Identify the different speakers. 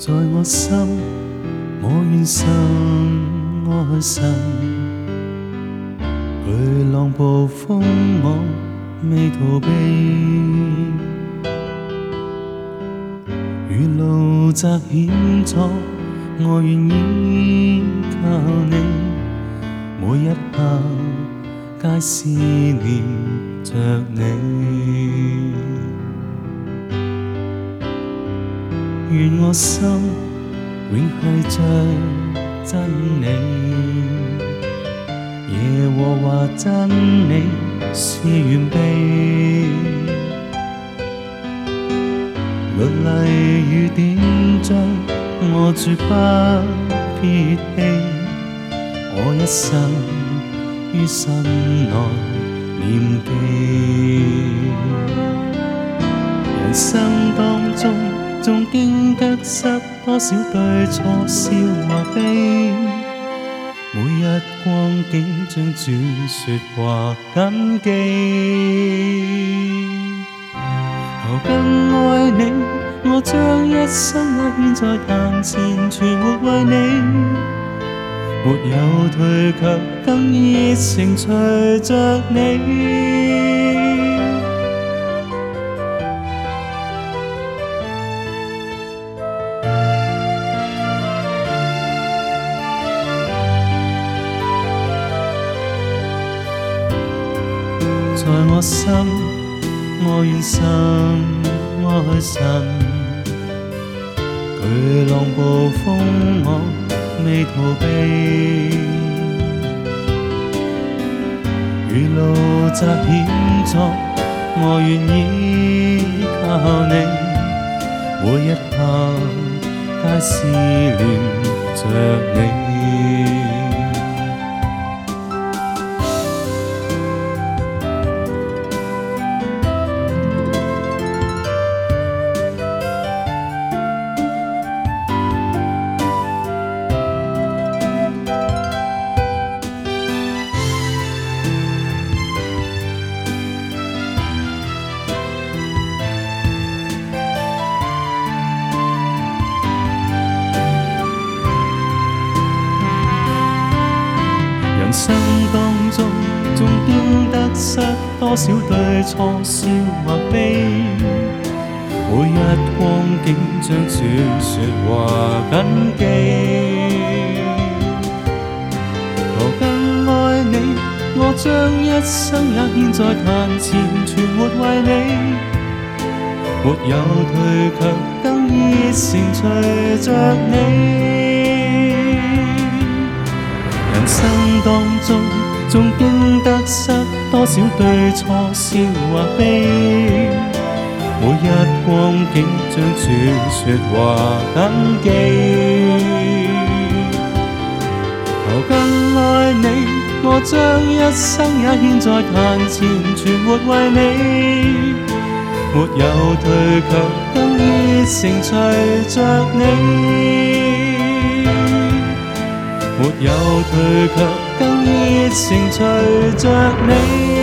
Speaker 1: 在我心，我愿信爱神。巨浪暴风，我未逃避。雨路窄险阻，我愿依靠你。每一刻，皆思念着你。愿我心永去着真你，耶和华真理是缘悲，律例雨点将我注不撇弃，我一生于心内念记，人生当中。仲经得失，多少对错，笑或悲，每一光景将转说或感激。求更爱你，我将一生也献在眼前，全活为你，没有退却，更热诚随着你。在我心，我愿信，爱神。巨浪暴风，我未逃避。雨路乍险阻，我愿依靠你。每一刻皆是恋着你。人生當中，仲經得失多少對錯笑或悲。每一光景將這説話緊記。我更愛你，我將一生也獻在壇前，全沒為你。沒有退卻，更熱誠隨着你。仲經得失多少對錯笑或悲。每一光景將傳説話緊記。求更愛你，我將一生也獻在壇前，全活為你。沒有退卻，更熱誠隨着你。没有退却，更热情，随着你。